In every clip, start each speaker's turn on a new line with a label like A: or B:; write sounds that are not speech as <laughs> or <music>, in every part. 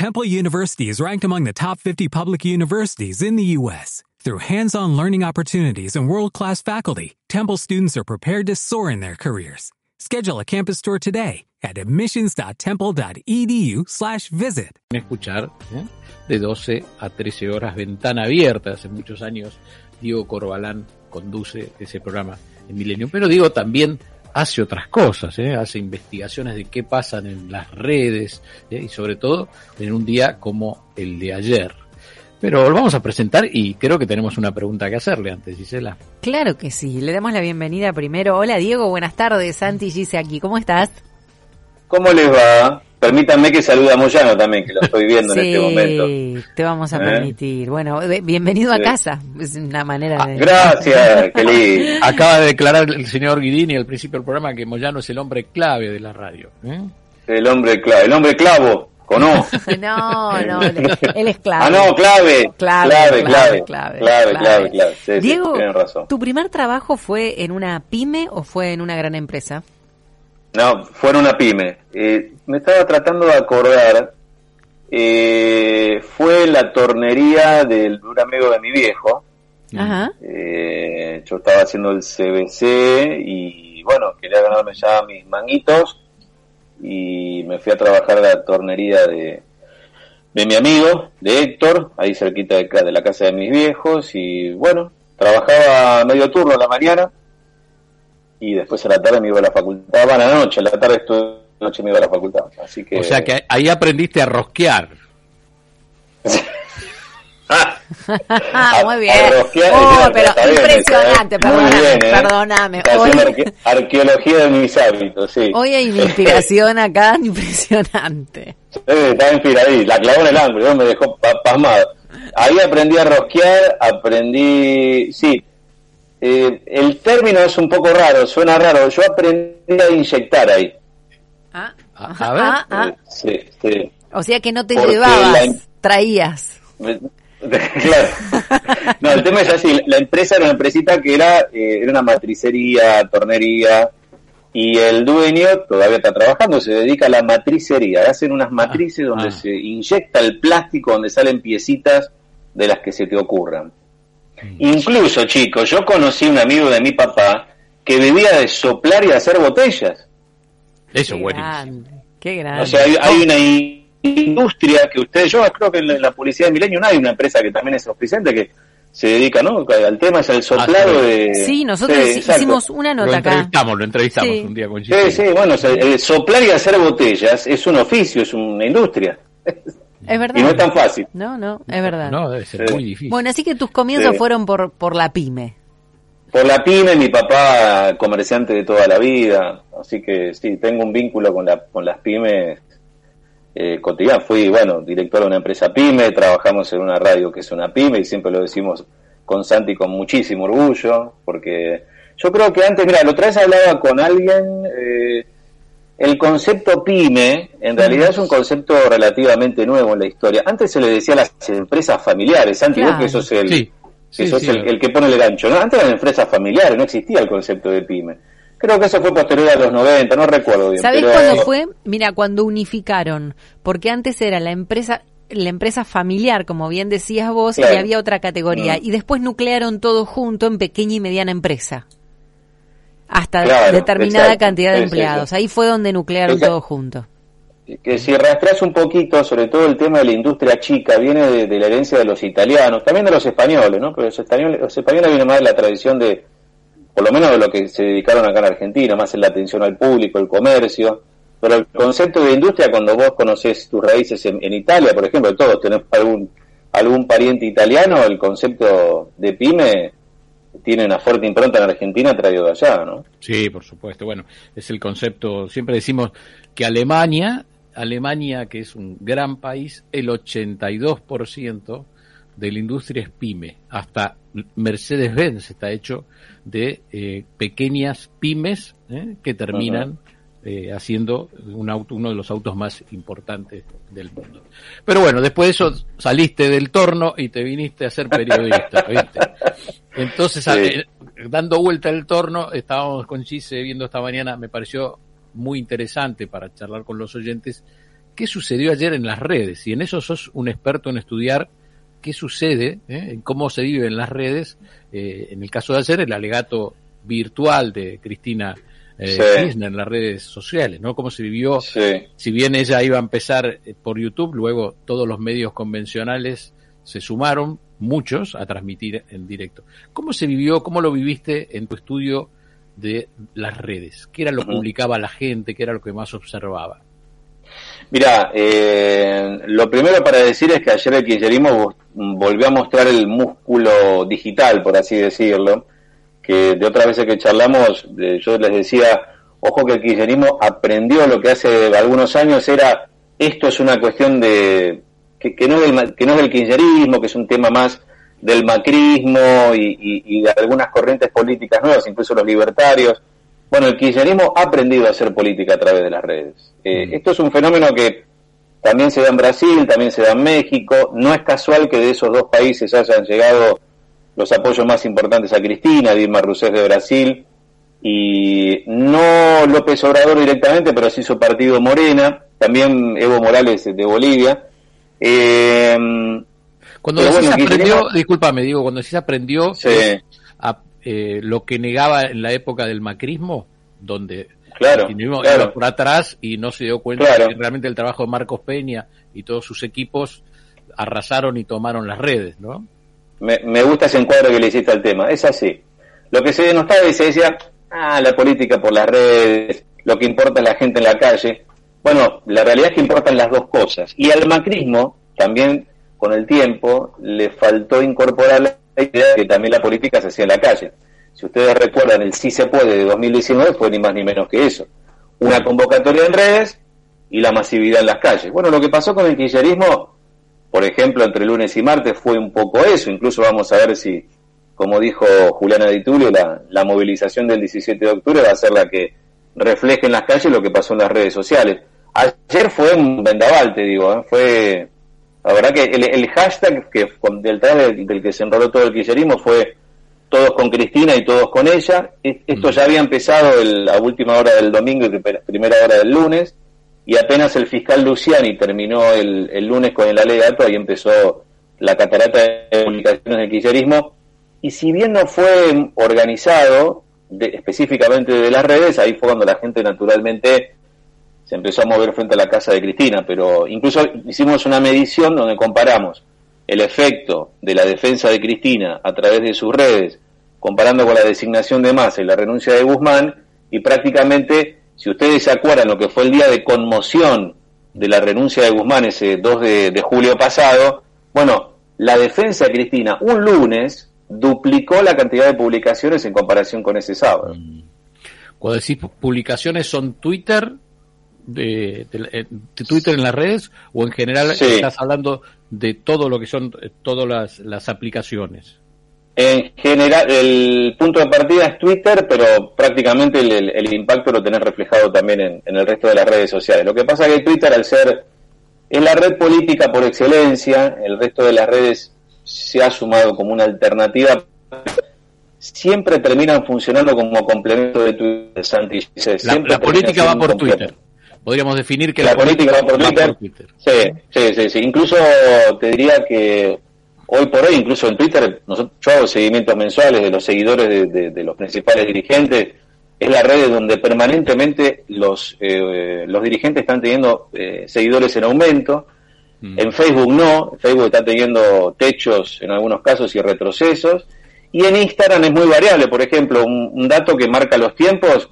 A: Temple University is ranked among the top 50 public universities in the U.S. Through hands-on learning opportunities and world-class faculty, Temple students are prepared to soar in their careers. Schedule a campus tour today at admissions.temple.edu/visit.
B: Escuchar ¿eh? de 12 a 13 horas, ventana abierta. Hace muchos años, Diego Corbalán conduce ese programa en Milenio. Pero digo, también hace otras cosas, ¿eh? hace investigaciones de qué pasan en las redes ¿eh? y sobre todo en un día como el de ayer. Pero lo vamos a presentar y creo que tenemos una pregunta que hacerle antes, Gisela.
C: Claro que sí, le damos la bienvenida primero. Hola Diego, buenas tardes, Santi Gise aquí, ¿cómo estás?
D: ¿Cómo les va? Permítanme que salude a Moyano también, que lo estoy viendo en este momento.
C: Sí, te vamos a ¿Eh? permitir. Bueno, bienvenido sí. a casa. Es una manera de...
D: Ah, gracias, <laughs> qué lindo.
B: Acaba de declarar el señor Guidini al principio del programa que Moyano es el hombre clave de la radio.
D: ¿eh? El hombre clave, el hombre clavo. ¿O <laughs> no?
C: no, no, él es clave.
D: Ah, no, clave.
C: Clave,
D: clave,
C: clave.
D: Clave, clave, clave. clave sí,
C: Diego,
D: sí, razón.
C: ¿tu primer trabajo fue en una pyme o fue en una gran empresa?
D: No, fue en una pyme. Eh, me estaba tratando de acordar. Eh, fue la tornería del un amigo de mi viejo.
C: Ajá.
D: Eh, yo estaba haciendo el CBC y bueno, quería ganarme ya mis manguitos y me fui a trabajar a la tornería de, de mi amigo, de Héctor, ahí cerquita de, de la casa de mis viejos y bueno, trabajaba medio turno a la mañana y después a la tarde me iba a la facultad, bueno, a la noche, a la tarde estuve, a la noche me iba a la facultad, así que...
B: O sea que ahí aprendiste a rosquear.
C: ah, muy bien. oh, pero impresionante,
D: bien,
C: perdóname,
D: bien, ¿eh?
C: perdóname.
D: Hoy, arque arqueología de mis hábitos, sí.
C: Hoy hay una inspiración acá <laughs> impresionante.
D: Sí, estaba inspiradí, la clavó en el ángulo, me dejó pasmado. Ahí aprendí a rosquear, aprendí, sí, eh, el término es un poco raro, suena raro, yo aprendí a inyectar ahí.
C: Ah,
B: a, ver.
C: Ah, ah.
D: Sí, sí.
C: O sea que no te
D: Porque
C: llevabas,
D: la-
C: traías. <laughs>
D: claro. No, el tema es así, la empresa era una empresita que era, eh, era una matricería, tornería, y el dueño todavía está trabajando, se dedica a la matricería, hacen unas matrices donde
B: ah.
D: se inyecta el plástico, donde salen piecitas de las que se te ocurran. Incluso, chicos, yo conocí un amigo de mi papá que vivía de soplar y de hacer botellas.
B: Eso,
C: Qué
B: buenísimo.
C: grande, qué grande.
D: O sea, hay, hay una in- industria que ustedes, yo creo que en la, publicidad de Milenio no hay una empresa que también es auspiciante que se dedica, ¿no? Al tema es el soplado
B: Ah, sí.
D: de...
C: Sí, nosotros
D: Sí, exacto.
C: hicimos una
B: Lo
C: nota acá.
B: entrevistamos, lo entrevistamos
C: Sí.
B: un día con
D: Sí,
B: Gisela.
D: sí, bueno, o sea, el soplar y hacer botellas es un oficio, es una industria. <laughs>
C: Es verdad.
D: Y no es tan fácil.
C: No, no, es verdad.
B: No, debe ser
D: Sí.
B: muy difícil.
C: Bueno, así que tus comienzos
D: Sí.
C: fueron por, por la pyme.
D: Por la pyme, mi papá comerciante de toda la vida, así que sí, tengo un vínculo con, la, con las pymes eh, cotidiano. Fui, bueno, director de una empresa pyme, trabajamos en una radio que es una pyme y siempre lo decimos con Santi con muchísimo orgullo, porque yo creo que antes, mira, la otra vez hablaba con alguien, eh, el concepto pyme en realidad es un concepto relativamente nuevo en la historia. Antes se le decía a las empresas familiares, Santi, vos que eso es el,
B: Sí, sí,
D: eso
B: sí,
D: es el, que pone el gancho. ¿no? Antes eran empresas familiares, no existía el concepto de pyme. Creo que eso fue posterior a los 90, no recuerdo bien.
C: ¿Sabés
D: pero-
C: cuándo fue? Mira, cuando unificaron, porque antes era la empresa la empresa familiar, como bien decías vos,
D: Claro.
C: y había otra categoría,
D: Mm.
C: y después nuclearon todo junto en pequeña y mediana empresa. Hasta
D: Claro,
C: determinada
D: exacto.
C: cantidad de empleados. Ahí fue donde nuclearon
D: Exacto.
C: todo junto.
D: que si rastreas un poquito, sobre todo el tema de la industria chica, viene de, de la herencia de los italianos, también de los españoles, ¿no? Pero los españoles, los españoles vienen más de la tradición de, por lo menos de lo que se dedicaron acá en Argentina, más en la atención al público, el comercio. Pero el concepto de industria, cuando vos conocés tus raíces en, en Italia, por ejemplo, todos tenemos algún, algún pariente italiano, el concepto de pyme tiene una fuerte impronta en Argentina traído de allá, ¿no?
B: Sí, por supuesto. Bueno, es el concepto, siempre decimos que Alemania, Alemania que es un gran país, el 82% de la industria es pyme. Hasta Mercedes-Benz está hecho de eh, pequeñas pymes eh, que terminan eh, haciendo un auto, uno de los autos más importantes del mundo. Pero bueno, después de eso saliste del torno y te viniste a ser periodista, ¿viste? <laughs> Entonces, eh, dando vuelta el torno, estábamos con Gise viendo esta mañana, me pareció muy interesante para charlar con los oyentes, qué sucedió ayer en las redes. Y en eso sos un experto en estudiar qué sucede, ¿eh? en cómo se vive en las redes. Eh, en el caso de ayer, el alegato virtual de Cristina eh, en las redes sociales, ¿no? Cómo se vivió, si bien ella iba a empezar eh, por YouTube, luego todos los medios convencionales se sumaron, muchos, a transmitir en directo. ¿Cómo se vivió, cómo lo viviste en tu estudio de las redes? ¿Qué era lo que publicaba la gente? ¿Qué era lo que más observaba?
D: Mira, eh, lo primero para decir es que ayer el kirchnerismo volvió a mostrar el músculo digital, por así decirlo, que de otras veces que charlamos, yo les decía, ojo que el kirchnerismo aprendió lo que hace algunos años era, esto es una cuestión de, que, no, es del, que no es del kirchnerismo, que es un tema más del macrismo y, de algunas corrientes políticas nuevas, incluso los libertarios. Bueno, el kirchnerismo ha aprendido a hacer política a través de las redes. Eh, mm. Esto es un fenómeno que también se da en Brasil, también se da en México. No es casual que de esos dos países hayan llegado los apoyos más importantes a Cristina, Dilma Rousseff de Brasil, y no López Obrador directamente, pero sí su partido Morena, también Evo Morales de Bolivia.
B: Eh, cuando decís aprendió, discúlpame, digo, cuando decís aprendió a, eh, lo que negaba en la época del macrismo, donde
D: claro,
B: iba por atrás y no se dio cuenta de que realmente el trabajo de Marcos Peña y todos sus equipos arrasaron y tomaron las redes, ¿no?
D: Me, gusta ese encuadro que le hiciste al tema. Es así. Lo que se denostaba y se decía, ah, la política por las redes, lo que importa es la gente en la calle. Bueno, la realidad es que importan las dos cosas. Y al macrismo, también con el tiempo, le faltó incorporar la idea de que también la política se hacía en la calle. Si ustedes recuerdan, el sí se puede de 2019 fue ni más ni menos que eso. Una convocatoria en redes y la masividad en las calles. Bueno, lo que pasó con el kirchnerismo por ejemplo, entre lunes y martes fue un poco eso. Incluso vamos a ver si, como dijo Juliana Di Tulio, la, la movilización del 17 de octubre va a ser la que refleje en las calles lo que pasó en las redes sociales. Ayer fue un vendaval, te digo, ¿eh? fue... La verdad que el, hashtag que detrás del, del, que se enroló todo el kirchnerismo fue todos con Cristina y todos con ella. Esto mm. ya había empezado el, a última hora del domingo y primera hora del lunes y apenas el fiscal Luciani terminó el, el lunes con el alegato, ahí empezó la catarata de publicaciones del kirchnerismo, y si bien no fue organizado específicamente de las redes, ahí fue cuando la gente naturalmente se empezó a mover frente a la casa de Cristina, pero incluso hicimos una medición donde comparamos el efecto de la defensa de Cristina a través de sus redes, comparando con la designación de Massa y la renuncia de Guzmán, y prácticamente si ustedes se acuerdan lo que fue el día de conmoción de la renuncia de Guzmán ese 2 de, julio pasado, bueno, la defensa de Cristina un lunes duplicó la cantidad de publicaciones en comparación con ese sábado.
B: Cuando decís publicaciones, ¿son Twitter, de, Twitter en las redes o en general estás hablando de todo lo que son eh, todas las, las aplicaciones?
D: En general, el punto de partida es Twitter, pero prácticamente el, impacto lo tenés reflejado también en, el resto de las redes sociales. Lo que pasa es que Twitter, al ser es la red política por excelencia, el resto de las redes se ha sumado como una alternativa, siempre terminan funcionando como complemento de Twitter. Santi,
B: la, política va por Twitter. Podríamos definir que
D: la, política, va por Twitter. Sí, sí, sí, sí. Incluso te diría que Hoy por hoy, incluso en Twitter, nosotros, yo hago seguimientos mensuales de los seguidores de, los principales dirigentes. Es la red donde permanentemente los, eh, los dirigentes están teniendo eh, seguidores en aumento. Mm. En Facebook no, Facebook está teniendo techos en algunos casos y retrocesos. Y en Instagram es muy variable. Por ejemplo, un, dato que marca los tiempos,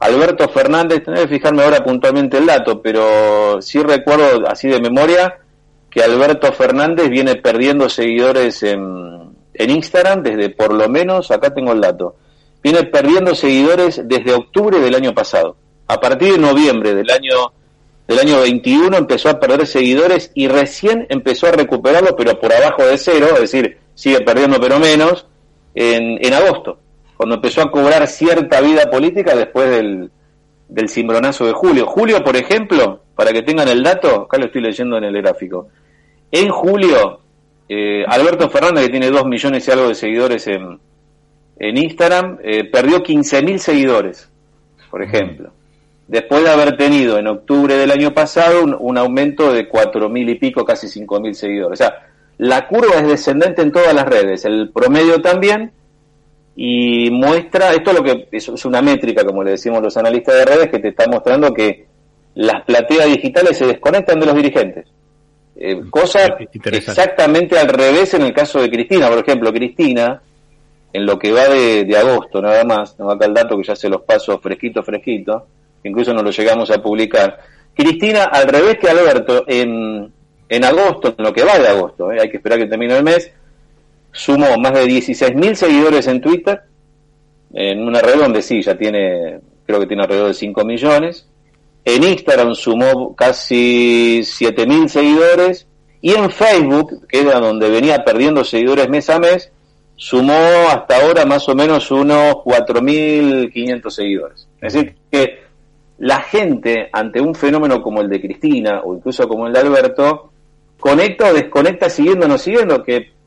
D: Alberto Fernández, tengo que fijarme ahora puntualmente el dato, pero sí recuerdo así de memoria, que Alberto Fernández viene perdiendo seguidores en, en Instagram desde por lo menos, acá tengo el dato, viene perdiendo seguidores desde octubre del año pasado. A partir de noviembre del año del año 21 empezó a perder seguidores y recién empezó a recuperarlo, pero por abajo de cero, es decir, sigue perdiendo pero menos, en, en agosto, cuando empezó a cobrar cierta vida política después del, del cimbronazo de julio. Julio, por ejemplo, para que tengan el dato, acá lo estoy leyendo en el gráfico. En julio, eh, Alberto Fernández, que tiene dos millones y algo de seguidores en, en Instagram, eh, perdió 15.000 seguidores, por ejemplo. después de haber tenido en octubre del año pasado un, aumento de cuatro mil y pico, casi cinco mil seguidores. O sea, la curva es descendente en todas las redes, el promedio también, y muestra, esto es lo que es, una métrica, como le decimos los analistas de redes, que te está mostrando que las plateas digitales se desconectan de los dirigentes. Eh, mm, cosa exactamente al revés en el caso de Cristina. Por ejemplo, Cristina, en lo que va de, de agosto nada más, no acá el dato que ya se los paso fresquito, fresquito, incluso no lo llegamos a publicar. Cristina, al revés que Alberto, en, en agosto, en lo que va de agosto, eh, hay que esperar que termine el mes, sumó más de 16.000 seguidores en Twitter, en una red donde sí, ya tiene, creo que tiene alrededor de 5 millones. En Instagram sumó casi 7.000 seguidores. Y en Facebook, que era donde venía perdiendo seguidores mes a mes, sumó hasta ahora más o menos unos 4.500 seguidores. Es decir, que la gente ante un fenómeno como el de Cristina o incluso como el de Alberto, conecta o desconecta siguiendo o no siguiendo, que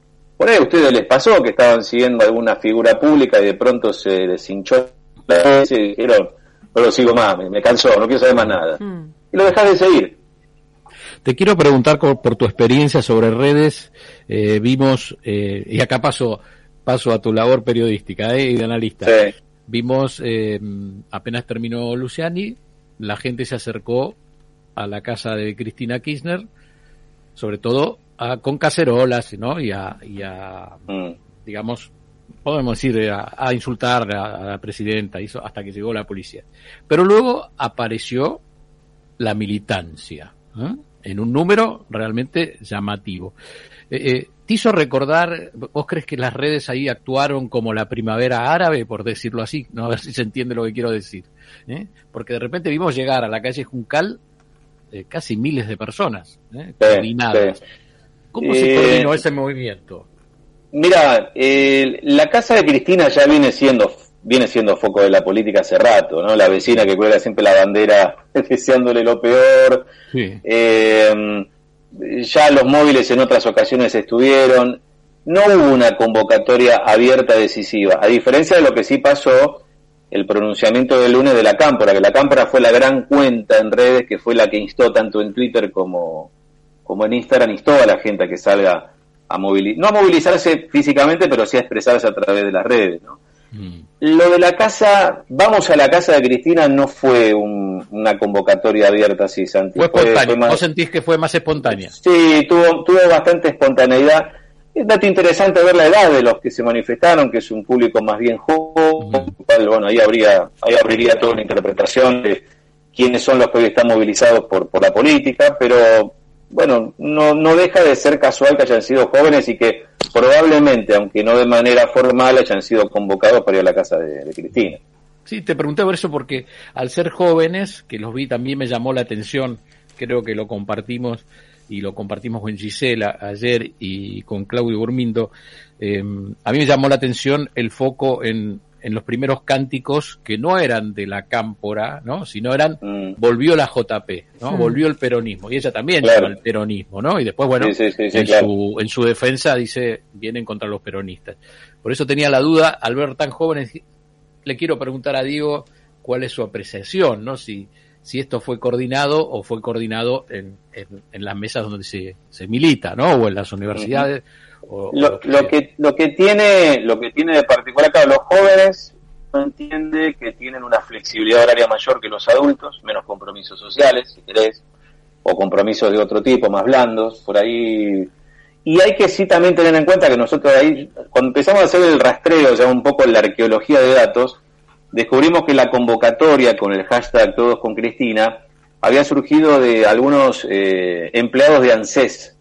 D: por ahí a ustedes les pasó que estaban siguiendo alguna figura pública y de pronto se les hinchó la y dijeron, no lo sigo más, me, cansó, no quiero saber más nada. Hmm. Y lo dejas de seguir.
B: Te quiero preguntar por, tu experiencia sobre redes. Eh, vimos, eh, y acá paso, paso a tu labor periodística eh, y de analista. Vimos, eh, apenas terminó Luciani, la gente se acercó a la casa de Cristina Kirchner, sobre todo con cacerolas, ¿no? Y a, mm. digamos, podemos decir, a, insultar a, la presidenta, hizo, hasta que llegó la policía. Pero luego apareció la militancia, ¿eh? en un número realmente llamativo. Eh, eh, ¿Te hizo recordar, vos crees que las redes ahí actuaron como la primavera árabe, por decirlo así? No, a ver si se entiende lo que quiero decir. Porque de repente vimos llegar a la calle Juncal casi miles de personas, coordinadas. ¿Cómo se coordinó ese movimiento?
D: Mira, la casa de Cristina ya viene siendo viene siendo foco de la política hace rato, ¿no? La vecina que cuelga siempre la bandera <laughs> deseándole lo peor. Eh, ya los móviles en otras ocasiones estuvieron. No hubo una convocatoria abierta decisiva, a diferencia de lo que sí pasó el pronunciamiento del lunes de la Cámpora, que la Cámpora fue la gran cuenta en redes que fue la que instó tanto en Twitter como, como en Instagram, instó a la gente a que salga a movilizar, no a movilizarse físicamente, pero sí a expresarse a través de las redes, ¿no? Mm. Lo de la casa, vamos a la casa de Cristina, no fue una convocatoria abierta así, Santi.
B: Fue espontánea. ¿Vos sentís que fue más espontánea?
D: Sí, tuvo, tuvo bastante espontaneidad. Es dato interesante ver la edad de los que se manifestaron, que es un público más bien joven. Bueno, ahí habría, ahí abriría toda una interpretación de quiénes son los que hoy están movilizados por, por la política, pero bueno, no, no deja de ser casual que hayan sido jóvenes y que probablemente, aunque no de manera formal, hayan sido convocados para ir a la casa de, Cristina.
B: Sí, te pregunté por eso porque al ser jóvenes, que los vi también me llamó la atención, creo que lo compartimos y lo compartimos con Gisela ayer y con Claudio Burmindo, eh, a mí me llamó la atención el foco en en los primeros cánticos que no eran de la cámpora, ¿no? Sino eran, mm. volvió la JP, ¿no? Volvió el peronismo. Y ella también claro. el peronismo, ¿no? Y después, bueno, en, su, en su defensa dice, vienen contra los peronistas. Por eso tenía la duda, al ver tan jóvenes, le quiero preguntar a Diego cuál es su apreciación, ¿no? Si, si esto fue coordinado o fue coordinado en, en, las mesas donde se, se milita, ¿no? O en las universidades
D: lo, que, lo que tiene lo que tiene de particular acá los jóvenes no entiende que tienen una flexibilidad horaria mayor que los adultos, menos compromisos sociales, si querés, o compromisos de otro tipo, más blandos, por ahí. Y hay que sí también tener en cuenta que nosotros ahí, cuando empezamos a hacer el rastreo, ya un poco la arqueología de datos, descubrimos que la convocatoria con el hashtag Todos con Cristina había surgido de algunos eh, empleados de ANSES,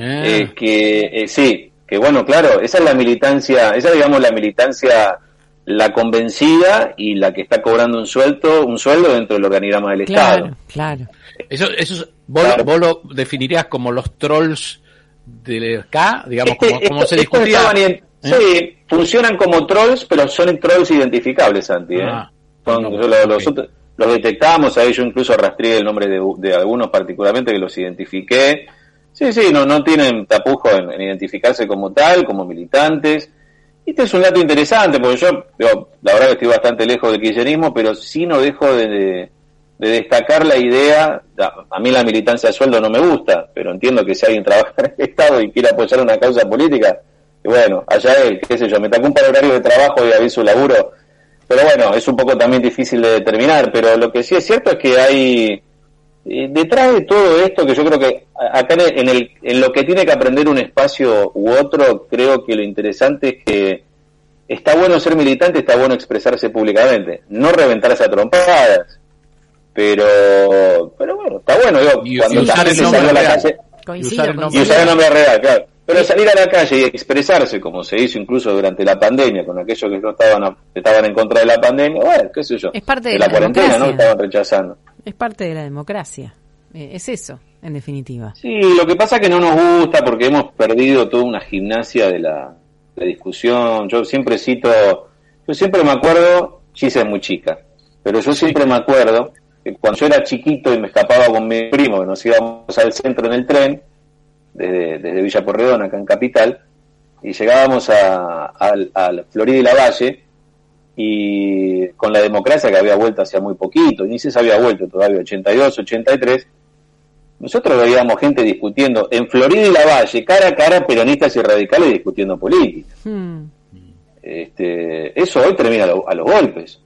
D: Ah. Eh, que eh, sí, que bueno, claro, esa es la militancia, esa digamos la militancia la convencida y la que está cobrando un sueldo, un sueldo dentro del organigrama del Estado.
C: Claro.
B: Eso, eso vos, lo definirías como los trolls del K, digamos, como, se discutía.
D: ¿Eh? Sí, funcionan como trolls, pero son trolls identificables, Santi. Ah, los, los, detectamos, a ellos incluso rastreé el nombre de, de algunos particularmente que los identifiqué Sí, sí, no, no tienen tapujo en, identificarse como tal, como militantes. Y este es un dato interesante, porque yo, la verdad que estoy bastante lejos del kirchnerismo, pero sí no dejo de, de destacar la idea, a mí la militancia de sueldo no me gusta, pero entiendo que si alguien trabaja en el Estado y quiere apoyar una causa política, bueno, allá él, qué sé yo, me tocó un horario de trabajo y aviso laburo, pero bueno, es un poco también difícil de determinar, pero lo que sí es cierto es que hay, eh, detrás de todo esto, que yo creo que acá en, el, en lo que tiene que aprender un espacio u otro, creo que lo interesante es que está bueno ser militante, está bueno expresarse públicamente, no reventarse a trompadas, pero pero bueno, está bueno, cuando la gente salió a la calle y usar el nombre real, claro. Pero salir a la calle y expresarse, como se hizo incluso durante la pandemia, con aquellos que no estaban, estaban en contra de la pandemia, bueno, qué sé yo.
C: Es parte de, la, cuarentena,
D: ¿no? Estaban rechazando.
C: Es parte de la democracia. Eh, es eso, en definitiva.
D: Sí, lo que pasa es que no nos gusta porque hemos perdido toda una gimnasia de la, discusión. Yo siempre cito, yo siempre me acuerdo, Gisa es muy chica, pero yo siempre me acuerdo que cuando yo era chiquito y me escapaba con mi primo, que nos íbamos al centro en el tren, desde, desde Villa Porredón, acá en Capital, y llegábamos a, a, Florida y la Valle, y con la democracia que había vuelto hacia muy poquito, ni se había vuelto todavía, 82, 83, nosotros veíamos gente discutiendo en Florida y la Valle, cara a cara, peronistas y radicales discutiendo política. Hmm. Este, eso hoy termina a, los golpes.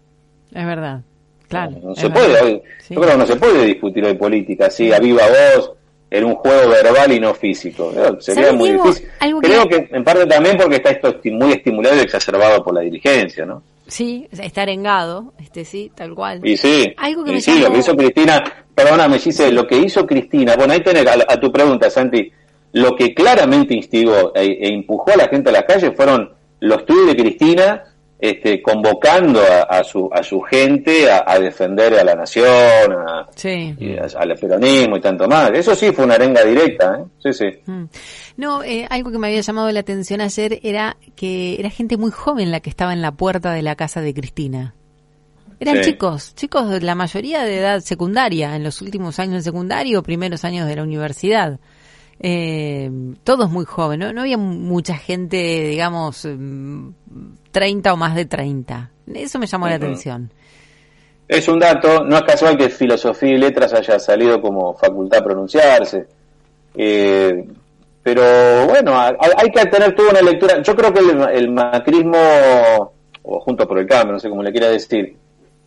C: Es verdad. Claro,
D: no, se puede, yo creo que no se puede discutir hoy política así a viva voz, en un juego verbal y no físico. Sería muy difícil. Creo que... en parte también porque está esto muy estimulado y exacerbado por la dirigencia, ¿no?
C: Sí, está arengado, este sí, tal cual.
D: Y sí, Algo que sí lo que hizo Cristina, perdóname, dice lo que hizo Cristina, bueno, ahí tenés a, tu pregunta, Santi, lo que claramente instigó e, e, empujó a la gente a la calle fueron los tweets de Cristina este, convocando a, su, a su gente a, defender a la nación, al peronismo y tanto más. Eso sí fue una arenga directa, ¿eh? Sí, sí. Mm.
C: No, eh, algo que me había llamado la atención ayer era que era gente muy joven la que estaba en la puerta de la casa de Cristina. Eran chicos, chicos la mayoría de edad secundaria, en los últimos años de secundario o primeros años de la universidad. Eh, todos muy jóvenes, ¿no? había mucha gente, digamos, 30 o más de 30. Eso me llamó la atención.
D: Es un dato, no es casual que filosofía y letras haya salido como facultad a pronunciarse. Eh, pero bueno, hay, que tener toda una lectura. Yo creo que el, macrismo, o junto por el cambio, no sé cómo le quiera decir,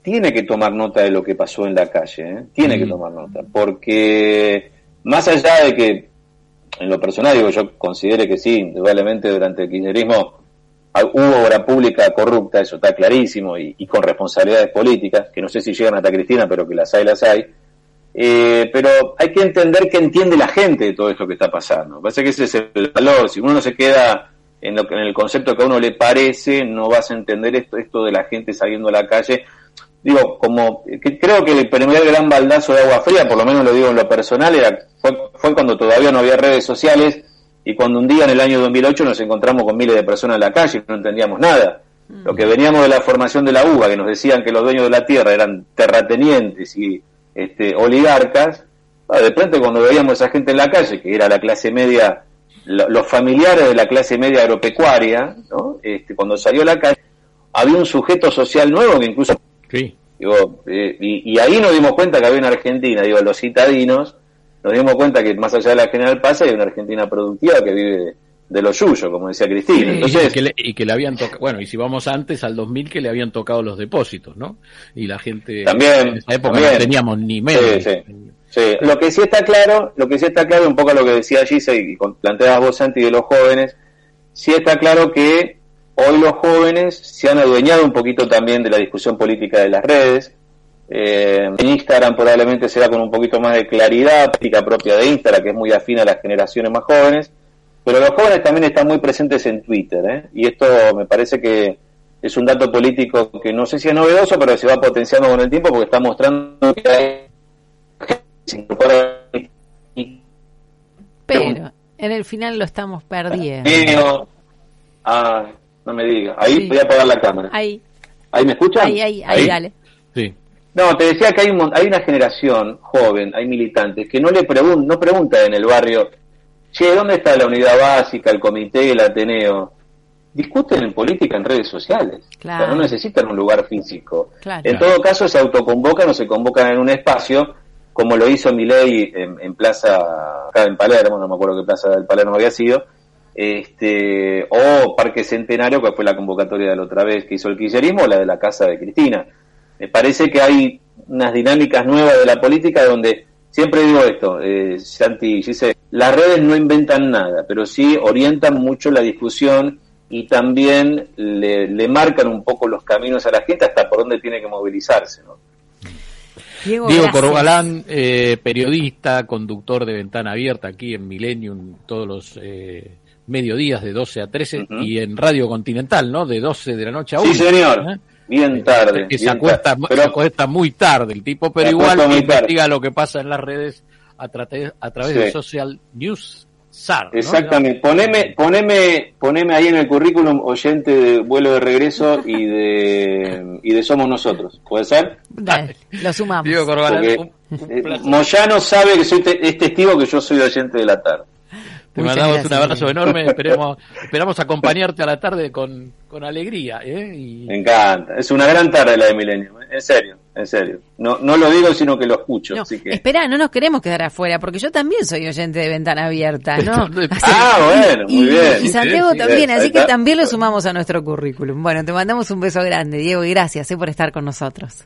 D: tiene que tomar nota de lo que pasó en la calle. ¿eh? Tiene que tomar nota. Porque más allá de que en lo personal, digo, yo considere que sí, indudablemente durante el kirchnerismo hubo obra pública corrupta, eso está clarísimo, y, con responsabilidades políticas, que no sé si llegan hasta Cristina, pero que las hay, las hay. Eh, pero hay que entender que entiende la gente de todo esto que está pasando. Parece que ese es el valor. Si uno no se queda en, lo, en el concepto que a uno le parece, no vas a entender esto, esto de la gente saliendo a la calle. Digo, como creo que el primer gran baldazo de agua fría, por lo menos lo digo en lo personal, era fue, cuando todavía no había redes sociales y cuando un día en el año 2008 nos encontramos con miles de personas en la calle y no entendíamos nada. Mm. Lo que veníamos de la formación de la UBA, que nos decían que los dueños de la tierra eran terratenientes y este, oligarcas, ah, de pronto cuando veíamos a esa gente en la calle, que era la clase media, los familiares de la clase media agropecuaria, ¿no? este, cuando salió a la calle, había un sujeto social nuevo que incluso... Sí. Digo, eh, y, y, ahí nos dimos cuenta que había en Argentina, digo, los citadinos, nos dimos cuenta que más allá de la General Paz hay una Argentina productiva que vive de, lo suyo, como decía Cristina. Entonces,
B: y, que le, habían tocado, bueno, y si vamos antes al 2000 que le habían tocado los depósitos, ¿no? Y la gente
D: también, en
B: esa época no teníamos ni medio.
D: Sí, Lo que sí está claro, lo que sí está claro, un poco lo que decía Gisa y planteabas vos Santi de los jóvenes, sí está claro que hoy los jóvenes se han adueñado un poquito también de la discusión política de las redes, eh, en Instagram probablemente será con un poquito más de claridad, práctica propia de Instagram, que es muy afín a las generaciones más jóvenes, pero los jóvenes también están muy presentes en Twitter, ¿eh? y esto me parece que es un dato político que no sé si es novedoso, pero se va potenciando con el tiempo porque está mostrando que hay...
C: Pero en el final lo estamos perdiendo.
D: Ah, no me diga. Ahí voy a apagar la cámara.
C: Ahí.
D: ¿Ahí me escuchan?
C: Ahí, ahí, ahí, dale.
B: Sí.
D: No, te decía que hay, hay una generación joven, hay militantes, que no le pregun no preguntan en el barrio, che, ¿dónde está la unidad básica, el comité, el Ateneo? discuten en política en redes sociales. no necesitan un lugar físico. En todo caso, se autoconvocan o se convocan en un espacio, como lo hizo Milei en, en Plaza, acá en Palermo, no me acuerdo qué Plaza del Palermo había sido, este, o Parque Centenario, que fue la convocatoria de la otra vez que hizo el kirchnerismo, o la de la casa de Cristina. Me parece que hay unas dinámicas nuevas de la política donde siempre digo esto, eh, Santi dice, las redes no inventan nada, pero sí orientan mucho la discusión y también le, marcan un poco los caminos a la gente hasta por dónde tiene que movilizarse. ¿no?
B: Diego, Corbalán, eh, periodista, conductor de Ventana Abierta aquí en Millennium todos los eh, mediodías de 12 a 13 y en Radio Continental, ¿no? De 12 de la noche a 1.
D: Sí, señor. ¿eh? Bien tarde.
B: Que se, acuesta, muy tarde el tipo, pero igual investiga lo que pasa en las redes a, a través de Social News
D: Exactamente. Poneme, poneme, poneme ahí en el currículum oyente de vuelo de regreso y de <laughs> y de Somos Nosotros. ¿Puede ser?
C: lo sumamos.
D: Eh, Moyano sabe que soy es testigo que yo soy oyente de la tarde.
B: Te mandamos un abrazo enorme, <laughs> esperemos, esperamos acompañarte a la tarde con, con alegría. ¿eh?
D: Me encanta, es una gran tarde la de Milenio, ¿eh? en serio, en serio. No, no lo digo, sino que lo escucho. así que...
C: Espera, no nos queremos quedar afuera, porque yo también soy oyente de Ventana Abierta, ¿no? <laughs>
D: ah, bueno, muy bien.
C: Y Santiago también, así que también lo sumamos a nuestro currículum. Bueno, te mandamos un beso grande, Diego, y gracias eh, por estar con nosotros.